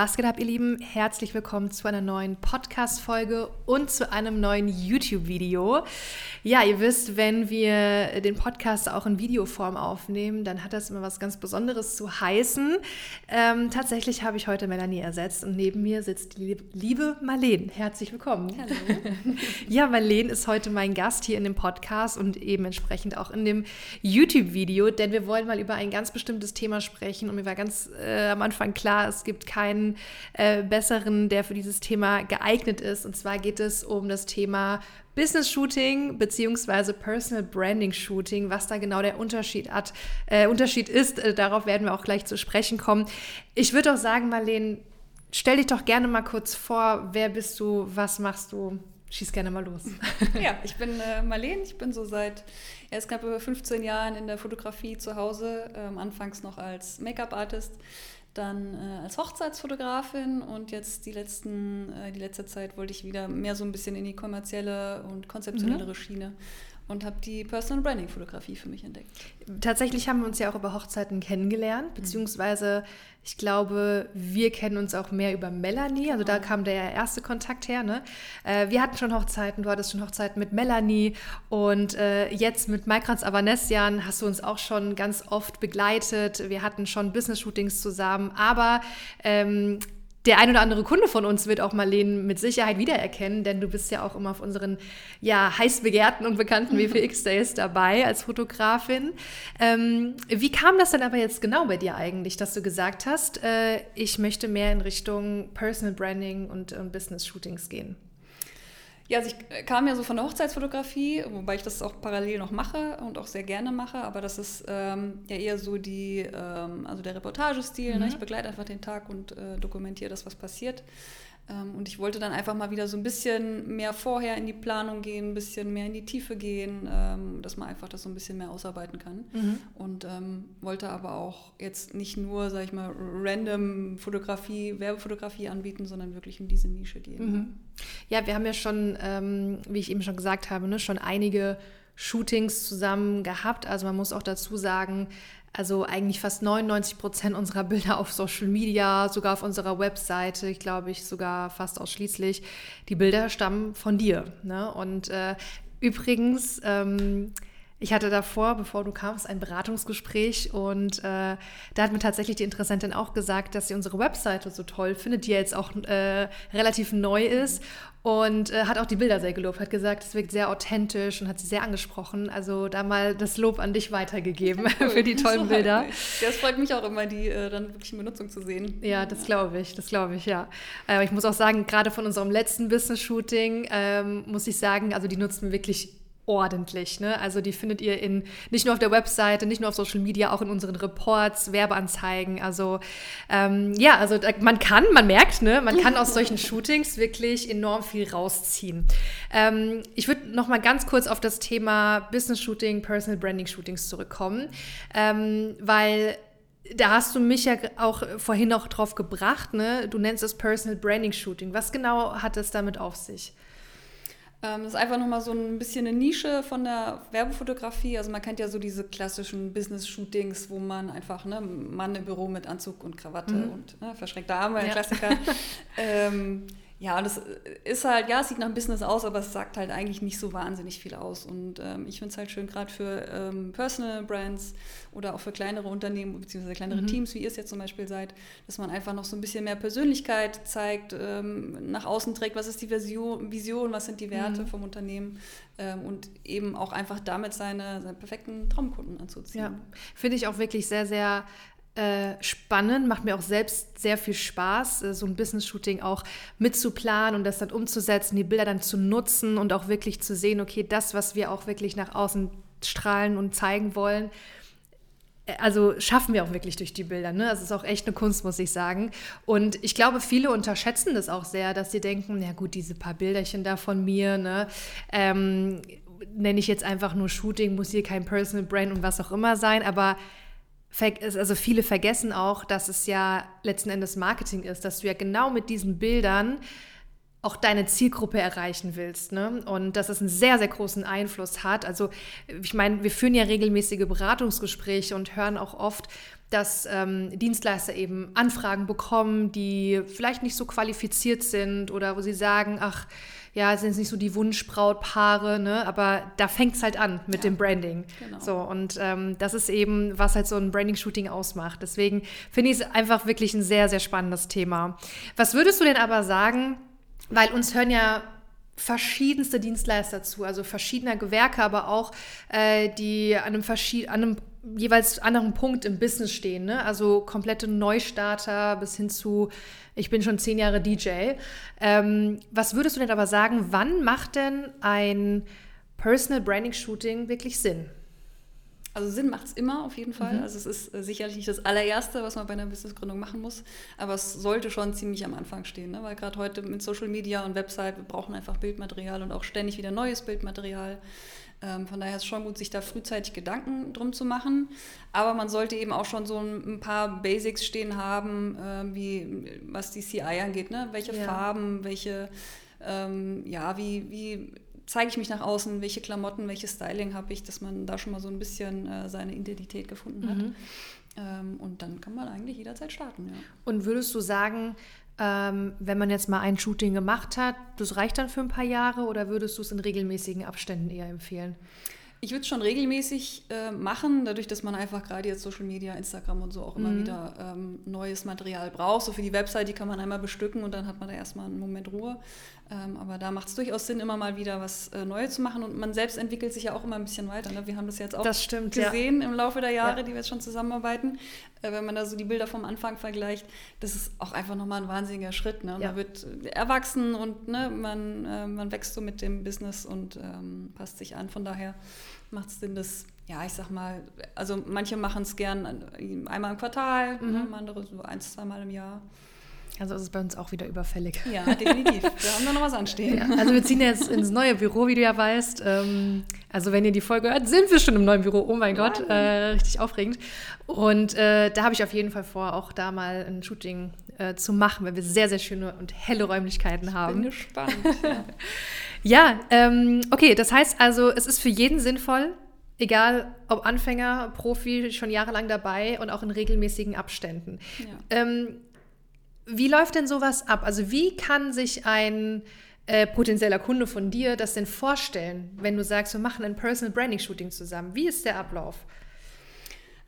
Was geht ab, ihr Lieben? Herzlich willkommen zu einer neuen Podcast-Folge und zu einem neuen YouTube-Video. Ja, ihr wisst, wenn wir den Podcast auch in Videoform aufnehmen, dann hat das immer was ganz Besonderes zu heißen. Ähm, tatsächlich habe ich heute Melanie ersetzt und neben mir sitzt die liebe Marlene. Herzlich willkommen. Hallo. ja, Marlene ist heute mein Gast hier in dem Podcast und eben entsprechend auch in dem YouTube-Video, denn wir wollen mal über ein ganz bestimmtes Thema sprechen und mir war ganz äh, am Anfang klar, es gibt kein äh, besseren, der für dieses Thema geeignet ist. Und zwar geht es um das Thema Business Shooting beziehungsweise Personal Branding Shooting, was da genau der Unterschied hat, äh, Unterschied ist. Äh, darauf werden wir auch gleich zu sprechen kommen. Ich würde auch sagen, Marlene, stell dich doch gerne mal kurz vor. Wer bist du? Was machst du? Schieß gerne mal los. ja, ich bin äh, Marlene. Ich bin so seit erst knapp über 15 Jahren in der Fotografie zu Hause. Ähm, anfangs noch als Make-up-Artist dann äh, als Hochzeitsfotografin und jetzt die, letzten, äh, die letzte Zeit wollte ich wieder mehr so ein bisschen in die kommerzielle und konzeptionellere mhm. Schiene und habe die Personal Branding Fotografie für mich entdeckt. Tatsächlich haben wir uns ja auch über Hochzeiten kennengelernt, mhm. beziehungsweise ich glaube, wir kennen uns auch mehr über Melanie, also da genau. kam der erste Kontakt her. Ne? Äh, wir hatten schon Hochzeiten, du hattest schon Hochzeiten mit Melanie und äh, jetzt mit Maikranz Avanesian hast du uns auch schon ganz oft begleitet. Wir hatten schon Business-Shootings zusammen, aber ähm, der ein oder andere Kunde von uns wird auch Marlene mit Sicherheit wiedererkennen, denn du bist ja auch immer auf unseren ja, heiß begehrten und bekannten WPX-Days dabei als Fotografin. Ähm, wie kam das denn aber jetzt genau bei dir eigentlich, dass du gesagt hast, äh, ich möchte mehr in Richtung Personal Branding und, und Business-Shootings gehen? Ja, also ich kam ja so von der Hochzeitsfotografie, wobei ich das auch parallel noch mache und auch sehr gerne mache, aber das ist ähm, ja eher so die, ähm, also der Reportagestil. Mhm. Ne? Ich begleite einfach den Tag und äh, dokumentiere das, was passiert. Ähm, und ich wollte dann einfach mal wieder so ein bisschen mehr vorher in die Planung gehen, ein bisschen mehr in die Tiefe gehen, ähm, dass man einfach das so ein bisschen mehr ausarbeiten kann. Mhm. Und ähm, wollte aber auch jetzt nicht nur, sag ich mal, random Fotografie, Werbefotografie anbieten, sondern wirklich in diese Nische gehen. Mhm. Ja, wir haben ja schon, ähm, wie ich eben schon gesagt habe, ne, schon einige Shootings zusammen gehabt. Also man muss auch dazu sagen, also eigentlich fast 99 Prozent unserer Bilder auf Social Media, sogar auf unserer Webseite, ich glaube ich sogar fast ausschließlich, die Bilder stammen von dir. Ne? Und äh, übrigens, ähm, ich hatte davor, bevor du kamst, ein Beratungsgespräch und äh, da hat mir tatsächlich die Interessentin auch gesagt, dass sie unsere Webseite so toll findet, die ja jetzt auch äh, relativ neu ist und äh, hat auch die Bilder sehr gelobt, hat gesagt, es wirkt sehr authentisch und hat sie sehr angesprochen. Also da mal das Lob an dich weitergegeben cool. für die tollen so Bilder. Ja, es freut mich auch immer, die äh, dann wirklich in Benutzung zu sehen. Ja, das glaube ich, das glaube ich, ja. Aber ich muss auch sagen, gerade von unserem letzten Business-Shooting ähm, muss ich sagen, also die nutzen wir wirklich ordentlich. Ne? Also die findet ihr in nicht nur auf der Webseite, nicht nur auf Social Media, auch in unseren Reports, Werbeanzeigen. Also ähm, ja, also man kann, man merkt, ne, man kann aus solchen Shootings wirklich enorm viel rausziehen. Ähm, ich würde noch mal ganz kurz auf das Thema Business Shooting, Personal Branding Shootings zurückkommen, ähm, weil da hast du mich ja auch vorhin noch drauf gebracht, ne? Du nennst es Personal Branding Shooting. Was genau hat es damit auf sich? Ähm, das ist einfach nochmal so ein bisschen eine Nische von der Werbefotografie. Also man kennt ja so diese klassischen Business-Shootings, wo man einfach, ne, Mann im Büro mit Anzug und Krawatte mhm. und ne, verschränkte Arme, ja. Klassiker. ähm, ja, und das ist halt, ja, es sieht nach einem Business aus, aber es sagt halt eigentlich nicht so wahnsinnig viel aus. Und ähm, ich finde es halt schön, gerade für ähm, Personal Brands oder auch für kleinere Unternehmen beziehungsweise kleinere mhm. Teams, wie ihr es jetzt zum Beispiel seid, dass man einfach noch so ein bisschen mehr Persönlichkeit zeigt, ähm, nach außen trägt, was ist die Version, Vision, was sind die Werte mhm. vom Unternehmen ähm, und eben auch einfach damit seine, seine perfekten Traumkunden anzuziehen. Ja, finde ich auch wirklich sehr, sehr äh, spannend, macht mir auch selbst sehr viel Spaß, äh, so ein Business-Shooting auch mitzuplanen und das dann umzusetzen, die Bilder dann zu nutzen und auch wirklich zu sehen, okay, das, was wir auch wirklich nach außen strahlen und zeigen wollen, äh, also schaffen wir auch wirklich durch die Bilder. Ne? Das ist auch echt eine Kunst, muss ich sagen. Und ich glaube, viele unterschätzen das auch sehr, dass sie denken, ja gut, diese paar Bilderchen da von mir, ne? Ähm, nenne ich jetzt einfach nur Shooting, muss hier kein Personal Brand und was auch immer sein, aber also viele vergessen auch, dass es ja letzten Endes Marketing ist, dass du ja genau mit diesen Bildern auch deine Zielgruppe erreichen willst. Ne? Und dass es einen sehr, sehr großen Einfluss hat. Also ich meine, wir führen ja regelmäßige Beratungsgespräche und hören auch oft, dass ähm, Dienstleister eben Anfragen bekommen, die vielleicht nicht so qualifiziert sind oder wo sie sagen, ach, ja, sind es nicht so die Wunschbrautpaare, ne? aber da fängt es halt an mit ja, dem Branding. Genau. So, und ähm, das ist eben, was halt so ein Branding-Shooting ausmacht. Deswegen finde ich es einfach wirklich ein sehr, sehr spannendes Thema. Was würdest du denn aber sagen, weil uns hören ja verschiedenste Dienstleister zu, also verschiedener Gewerke, aber auch äh, die an einem, an einem jeweils anderen Punkt im Business stehen. Ne? Also komplette Neustarter bis hin zu, ich bin schon zehn Jahre DJ. Ähm, was würdest du denn aber sagen, wann macht denn ein Personal Branding Shooting wirklich Sinn? Also Sinn macht es immer auf jeden Fall. Mhm. Also es ist äh, sicherlich nicht das allererste, was man bei einer Businessgründung machen muss, aber es sollte schon ziemlich am Anfang stehen, ne? weil gerade heute mit Social Media und Website, wir brauchen einfach Bildmaterial und auch ständig wieder neues Bildmaterial. Ähm, von daher ist es schon gut, sich da frühzeitig Gedanken drum zu machen. Aber man sollte eben auch schon so ein, paar Basics stehen haben, äh, wie was die CI angeht, ne? welche ja. Farben, welche, ähm, ja, wie, wie zeige ich mich nach außen, welche Klamotten, welches Styling habe ich, dass man da schon mal so ein bisschen äh, seine Identität gefunden hat. Mhm. Ähm, und dann kann man eigentlich jederzeit starten. Ja. Und würdest du sagen, ähm, wenn man jetzt mal ein Shooting gemacht hat, das reicht dann für ein paar Jahre oder würdest du es in regelmäßigen Abständen eher empfehlen? Ich würde es schon regelmäßig äh, machen, dadurch, dass man einfach gerade jetzt Social Media, Instagram und so auch immer mhm. wieder ähm, neues Material braucht. So für die Website, die kann man einmal bestücken und dann hat man da erstmal einen Moment Ruhe. Ähm, aber da macht es durchaus Sinn, immer mal wieder was äh, Neues zu machen. Und man selbst entwickelt sich ja auch immer ein bisschen weiter. Ne? Wir haben das jetzt auch das stimmt, gesehen ja. im Laufe der Jahre, ja. die wir jetzt schon zusammenarbeiten. Äh, wenn man da so die Bilder vom Anfang vergleicht, das ist auch einfach nochmal ein wahnsinniger Schritt. Ne? Man ja. wird erwachsen und ne, man, äh, man wächst so mit dem Business und ähm, passt sich an. Von daher macht es Sinn, das, ja, ich sag mal, also manche machen es gern einmal im Quartal, mhm. ne, andere so ein, zweimal im Jahr. Also ist es bei uns auch wieder überfällig. Ja, definitiv. Wir haben da noch was anstehen. Ja, also wir ziehen jetzt ins neue Büro, wie du ja weißt. Ähm, also wenn ihr die Folge hört, sind wir schon im neuen Büro. Oh mein. Gott, äh, richtig aufregend. Und äh, da habe ich auf jeden Fall vor, auch da mal ein Shooting äh, zu machen, weil wir sehr, sehr schöne und helle Räumlichkeiten haben. Ich bin gespannt. Ja, ja ähm, okay, das heißt also, es ist für jeden sinnvoll, egal ob Anfänger, Profi, schon jahrelang dabei und auch in regelmäßigen Abständen. Ja. Ähm, wie läuft denn sowas ab? Also wie kann sich ein äh, potenzieller Kunde von dir das denn vorstellen, wenn du sagst, wir machen ein Personal Branding Shooting zusammen? Wie ist der Ablauf?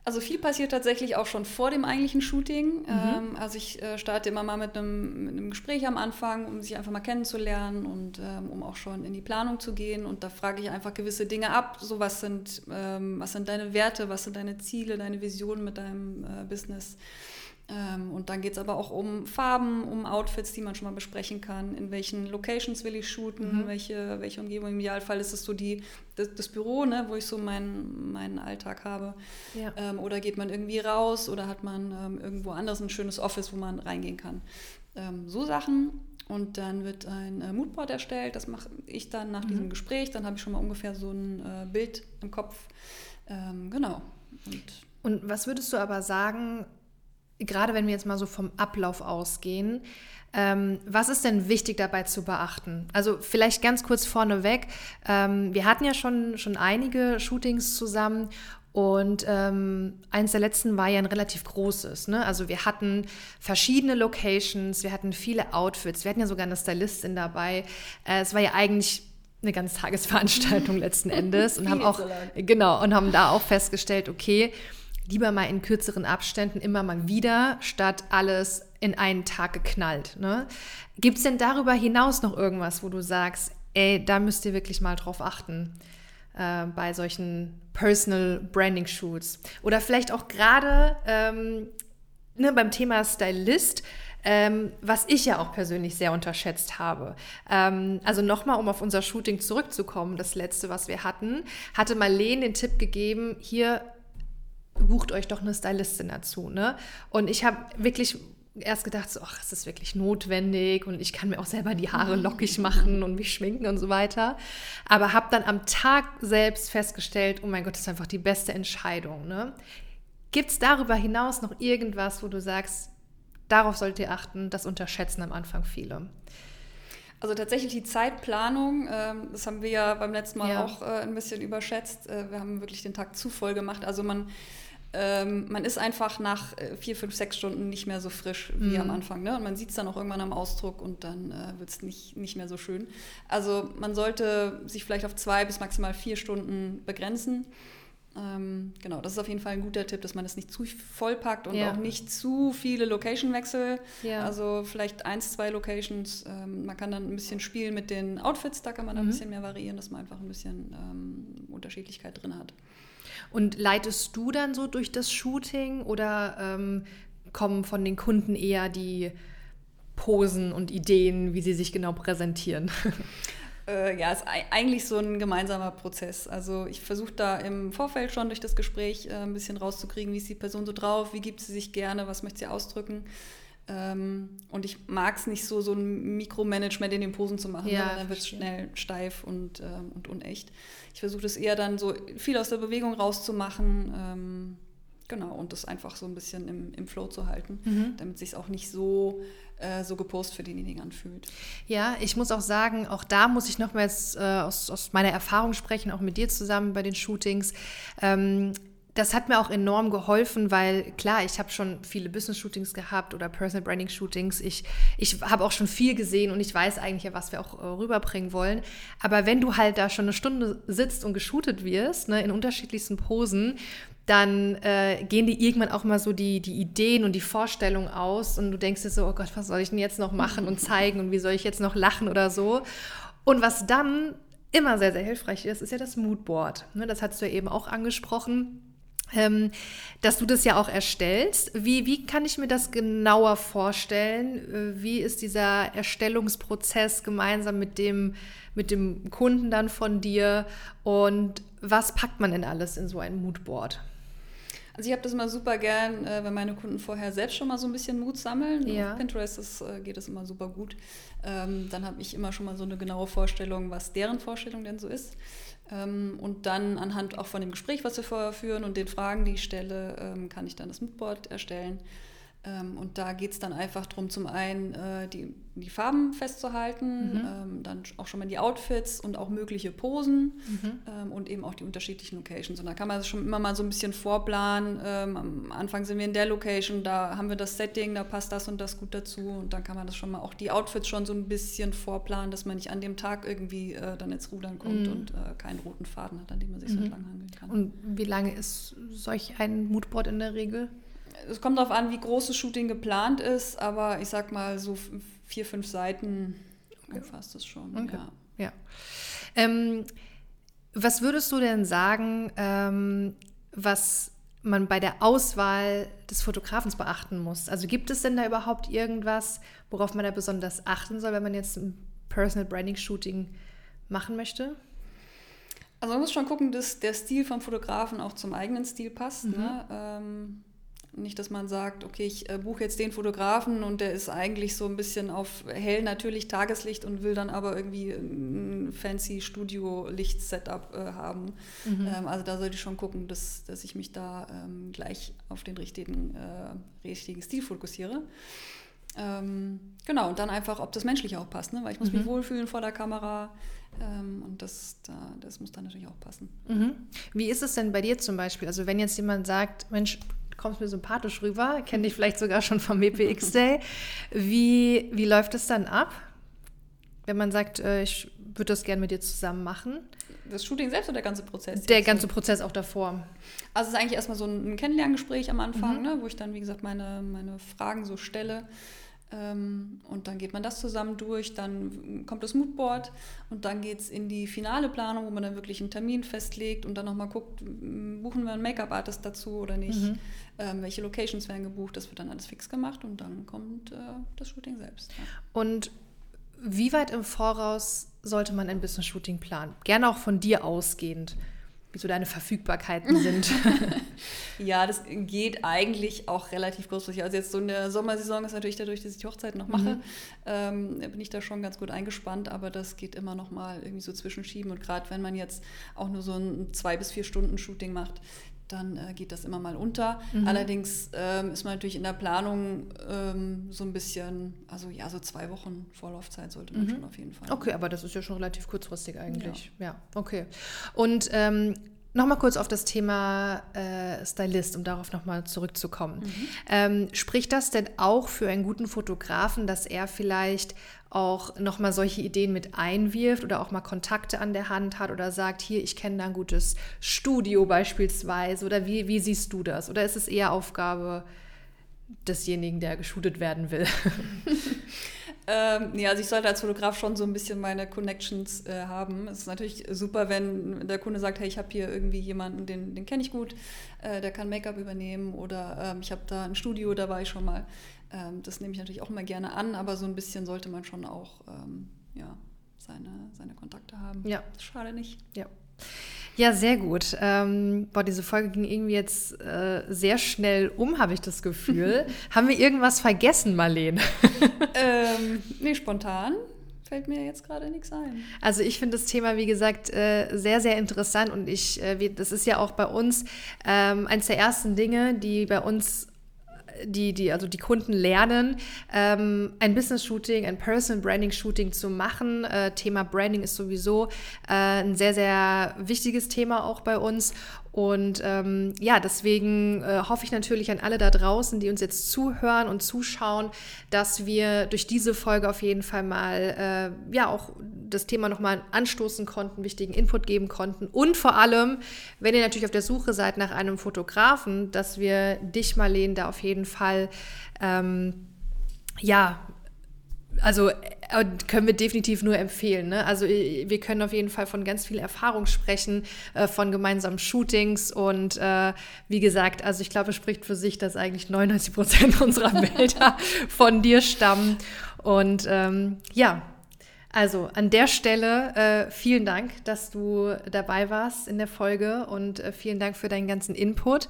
Also viel passiert tatsächlich auch schon vor dem eigentlichen Shooting. Mhm. Ähm, also ich äh, starte immer mal mit einem, mit einem, Gespräch am Anfang, um sich einfach mal kennenzulernen und ähm, um auch schon in die Planung zu gehen. Und da frage ich einfach gewisse Dinge ab. So was sind, ähm, was sind deine Werte, was sind deine Ziele, deine Visionen mit deinem äh, Business? Ähm, und dann geht es aber auch um Farben, um Outfits, die man schon mal besprechen kann. In welchen Locations will ich shooten, mhm. welche, welche Umgebung. Im Idealfall ist es so die, das, das Büro, ne, wo ich so meinen, meinen Alltag habe. Ja. Ähm, oder geht man irgendwie raus oder hat man ähm, irgendwo anders ein schönes Office, wo man reingehen kann. Ähm, so Sachen. Und dann wird ein äh, Moodboard erstellt. Das mache ich dann nach mhm. diesem Gespräch. Dann habe ich schon mal ungefähr so ein äh, Bild im Kopf. Ähm, genau. Und, und was würdest du aber sagen, gerade wenn wir jetzt mal so vom Ablauf ausgehen, ähm, was ist denn wichtig dabei zu beachten? Also vielleicht ganz kurz vorneweg, ähm, wir hatten ja schon, schon einige Shootings zusammen und ähm, eins der letzten war ja ein relativ großes. Ne? Also wir hatten verschiedene Locations, wir hatten viele Outfits, wir hatten ja sogar eine Stylistin dabei. Äh, es war ja eigentlich eine ganz Tagesveranstaltung letzten Endes und haben auch genau und haben da auch festgestellt, okay, lieber mal in kürzeren Abständen immer mal wieder, statt alles in einen Tag geknallt. Ne? Gibt es denn darüber hinaus noch irgendwas, wo du sagst, ey, da müsst ihr wirklich mal drauf achten äh, bei solchen Personal Branding Shoots? Oder vielleicht auch gerade ähm, ne, beim Thema Stylist. Ähm, was ich ja auch persönlich sehr unterschätzt habe. Ähm, also nochmal, um auf unser Shooting zurückzukommen, das letzte, was wir hatten, hatte Marlene den Tipp gegeben, hier bucht euch doch eine Stylistin dazu. Ne? Und ich habe wirklich erst gedacht, so, ach, ist das wirklich notwendig und ich kann mir auch selber die Haare lockig machen und mich schminken und so weiter. Aber habe dann am Tag selbst festgestellt, oh mein Gott, das ist einfach die beste Entscheidung. Ne? Gibt es darüber hinaus noch irgendwas, wo du sagst, darauf solltet ihr achten, das unterschätzen am Anfang viele? Also tatsächlich die Zeitplanung, ähm, das haben wir ja beim letzten Mal ja. auch äh, ein bisschen überschätzt. Äh, wir haben wirklich den Tag zu voll gemacht. Also man, ähm, man ist einfach nach äh, vier, fünf, sechs Stunden nicht mehr so frisch wie mhm. am Anfang. Ne? Und man sieht es dann auch irgendwann am Ausdruck und dann äh, wird es nicht, nicht mehr so schön. Also man sollte sich vielleicht auf zwei bis maximal vier Stunden begrenzen. Ähm, genau, das ist auf jeden Fall ein guter Tipp, dass man es nicht zu voll packt und ja. auch nicht zu viele Location-Wechsel. Ja. Also vielleicht eins, zwei Locations. Ähm, man kann dann ein bisschen spielen mit den Outfits, da kann man mhm. ein bisschen mehr variieren, dass man einfach ein bisschen ähm, Unterschiedlichkeit drin hat. Und leitest du dann so durch das Shooting oder ähm, kommen von den Kunden eher die Posen und Ideen, wie sie sich genau präsentieren? äh, ja, ist eigentlich so ein gemeinsamer Prozess. Also ich versuche da im Vorfeld schon durch das Gespräch äh, ein bisschen rauszukriegen, wie ist die Person so drauf, wie gibt sie sich gerne, was möchte sie ausdrücken. Ähm, und ich mag es nicht so, so ein Mikromanagement in den Posen zu machen, ja, dann wird es schnell steif und, ähm, und unecht. Ich versuche das eher dann so viel aus der Bewegung rauszumachen. Ähm, genau, und das einfach so ein bisschen im, im Flow zu halten, mhm. damit sich auch nicht so äh, so gepost für denjenigen anfühlt. Ja, ich muss auch sagen, auch da muss ich nochmals äh, aus, aus meiner Erfahrung sprechen, auch mit dir zusammen bei den Shootings. Ähm, das hat mir auch enorm geholfen, weil klar, ich habe schon viele Business-Shootings gehabt oder Personal Branding-Shootings. Ich, ich habe auch schon viel gesehen und ich weiß eigentlich ja, was wir auch äh, rüberbringen wollen. Aber wenn du halt da schon eine Stunde sitzt und geshootet wirst, ne, in unterschiedlichsten Posen, dann äh, gehen die irgendwann auch mal so die, die Ideen und die Vorstellungen aus und du denkst dir so, oh Gott, was soll ich denn jetzt noch machen und zeigen und wie soll ich jetzt noch lachen oder so. Und was dann immer sehr, sehr hilfreich ist, ist ja das Moodboard. Ne, das hast du ja eben auch angesprochen. Ähm, dass du das ja auch erstellst. Wie, wie kann ich mir das genauer vorstellen? Äh, wie ist dieser Erstellungsprozess gemeinsam mit dem, mit dem Kunden dann von dir? Und was packt man denn alles in so ein Moodboard? Also ich habe das immer super gern, äh, wenn meine Kunden vorher selbst schon mal so ein bisschen Mut sammeln. Ja. Auf Pinterest das, äh, geht das immer super gut. Ähm, dann habe ich immer schon mal so eine genaue Vorstellung, was deren Vorstellung denn so ist. Ähm, und dann anhand auch von dem Gespräch, was wir vorher führen und den Fragen, die ich stelle, ähm, kann ich dann das Moodboard erstellen. Ähm, und da geht es dann einfach darum, zum einen äh, die, die Farben festzuhalten, mhm. ähm, dann auch schon mal die Outfits und auch mögliche Posen mhm. ähm, und eben auch die unterschiedlichen Locations. Und da kann man das schon immer mal so ein bisschen vorplanen. Ähm, am Anfang sind wir in der Location, da haben wir das Setting, da passt das und das gut dazu. Und dann kann man das schon mal auch die Outfits schon so ein bisschen vorplanen, dass man nicht an dem Tag irgendwie äh, dann ins Rudern kommt mhm. und äh, keinen roten Faden hat, an dem man sich so mhm. entlang hangeln kann. Und wie lange ist solch ein Moodboard in der Regel? Es kommt darauf an, wie groß das Shooting geplant ist, aber ich sag mal so vier, fünf Seiten umfasst es schon. Okay. Ja. ja. Ähm, was würdest du denn sagen, ähm, was man bei der Auswahl des Fotografens beachten muss? Also gibt es denn da überhaupt irgendwas, worauf man da besonders achten soll, wenn man jetzt ein Personal Branding Shooting machen möchte? Also man muss schon gucken, dass der Stil vom Fotografen auch zum eigenen Stil passt. Mhm. Ne? Ähm, nicht, dass man sagt, okay, ich äh, buche jetzt den Fotografen und der ist eigentlich so ein bisschen auf hell natürlich Tageslicht und will dann aber irgendwie ein fancy Studio-Licht-Setup äh, haben. Mhm. Ähm, also da sollte ich schon gucken, dass, dass ich mich da ähm, gleich auf den richtigen, äh, richtigen Stil fokussiere. Ähm, genau, und dann einfach, ob das menschlich auch passt, ne? weil ich muss mhm. mich wohlfühlen vor der Kamera ähm, und das, da, das muss dann natürlich auch passen. Mhm. Wie ist es denn bei dir zum Beispiel? Also wenn jetzt jemand sagt, Mensch, kommst mir sympathisch rüber, kenne dich vielleicht sogar schon vom WPX Day. Wie, wie läuft es dann ab, wenn man sagt, äh, ich würde das gerne mit dir zusammen machen? Das Shooting selbst oder der ganze Prozess? Der ganze Prozess auch davor. Also es ist eigentlich erstmal so ein Kennenlerngespräch am Anfang, mhm. ne, wo ich dann, wie gesagt, meine, meine Fragen so stelle. Ähm, und dann geht man das zusammen durch, dann kommt das Moodboard und dann geht es in die finale Planung, wo man dann wirklich einen Termin festlegt und dann nochmal guckt, buchen wir einen Make-up-Artist dazu oder nicht, mhm. ähm, welche Locations werden gebucht, das wird dann alles fix gemacht und dann kommt äh, das Shooting selbst. Ja. Und wie weit im Voraus sollte man ein Business-Shooting planen? Gerne auch von dir ausgehend wie so deine Verfügbarkeiten sind. ja, das geht eigentlich auch relativ kurzfristig. Also jetzt so in der Sommersaison ist natürlich dadurch, dass ich die Hochzeit noch mache, mhm. ähm, bin ich da schon ganz gut eingespannt, aber das geht immer noch mal irgendwie so zwischenschieben. Und gerade wenn man jetzt auch nur so ein zwei bis vier Stunden Shooting macht, dann äh, geht das immer mal unter. Mhm. Allerdings ähm, ist man natürlich in der Planung ähm, so ein bisschen, also ja, so zwei Wochen Vorlaufzeit sollte man mhm. schon auf jeden Fall. Okay, aber das ist ja schon relativ kurzfristig eigentlich. Ja, ja okay. Und ähm, Nochmal kurz auf das Thema äh, Stylist, um darauf nochmal zurückzukommen. Mhm. Ähm, spricht das denn auch für einen guten Fotografen, dass er vielleicht auch nochmal solche Ideen mit einwirft oder auch mal Kontakte an der Hand hat oder sagt, hier, ich kenne da ein gutes Studio beispielsweise oder wie, wie siehst du das? Oder ist es eher Aufgabe desjenigen, der geshootet werden will? Ähm, nee, also ich sollte als Fotograf schon so ein bisschen meine Connections äh, haben. Es ist natürlich super, wenn der Kunde sagt, hey, ich habe hier irgendwie jemanden, den, den kenne ich gut, äh, der kann Make-up übernehmen oder ähm, ich habe da ein Studio, da war ich schon mal. Ähm, das nehme ich natürlich auch immer gerne an, aber so ein bisschen sollte man schon auch ähm, ja, seine, seine Kontakte haben. Ja. Schade nicht. Ja. Ja, sehr gut. Ähm, boah, diese Folge ging irgendwie jetzt äh, sehr schnell um, habe ich das Gefühl. Haben wir irgendwas vergessen, Marlene? ähm, nee, spontan fällt mir jetzt gerade nichts ein. Also ich finde das Thema, wie gesagt, äh, sehr, sehr interessant und ich, äh, das ist ja auch bei uns ähm, eines der ersten Dinge, die bei uns die, die, also die Kunden lernen, ähm, ein Business-Shooting, ein Personal-Branding-Shooting zu machen. Äh, Thema Branding ist sowieso äh, ein sehr, sehr wichtiges Thema auch bei uns. Und ähm, ja, deswegen äh, hoffe ich natürlich an alle da draußen, die uns jetzt zuhören und zuschauen, dass wir durch diese Folge auf jeden Fall mal äh, ja auch das Thema nochmal anstoßen konnten, wichtigen Input geben konnten. Und vor allem, wenn ihr natürlich auf der Suche seid nach einem Fotografen, dass wir dich, Marlene, da auf jeden Fall ähm, ja also können wir definitiv nur empfehlen. Ne? Also wir können auf jeden Fall von ganz viel Erfahrung sprechen, äh, von gemeinsamen Shootings und äh, wie gesagt, also ich glaube, es spricht für sich, dass eigentlich 99 Prozent unserer Bilder von dir stammen. Und ähm, ja, also an der Stelle äh, vielen Dank, dass du dabei warst in der Folge und äh, vielen Dank für deinen ganzen Input.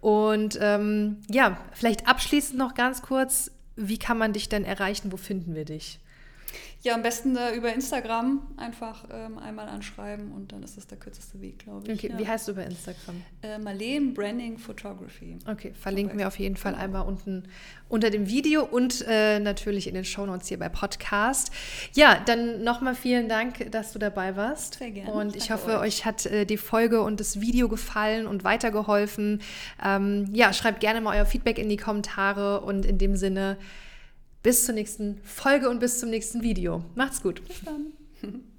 Und ähm, ja, vielleicht abschließend noch ganz kurz, wie kann man dich denn erreichen? Wo finden wir dich? Ja, am besten äh, über Instagram einfach ähm, einmal anschreiben und dann ist das der kürzeste Weg, glaube ich. Okay, ja. wie heißt du bei Instagram? Äh, Marlene Branding Photography. Okay, verlinken wir auf jeden Fall genau. einmal unten unter dem Video und äh, natürlich in den Shownotes hier bei Podcast. Ja, dann nochmal vielen Dank, dass du dabei warst. Sehr gerne. Und ich hoffe, euch, euch hat äh, die Folge und das Video gefallen und weitergeholfen. Ähm, ja, schreibt gerne mal euer Feedback in die Kommentare und in dem Sinne bis zur nächsten Folge und bis zum nächsten Video. Macht's gut. Bis dann.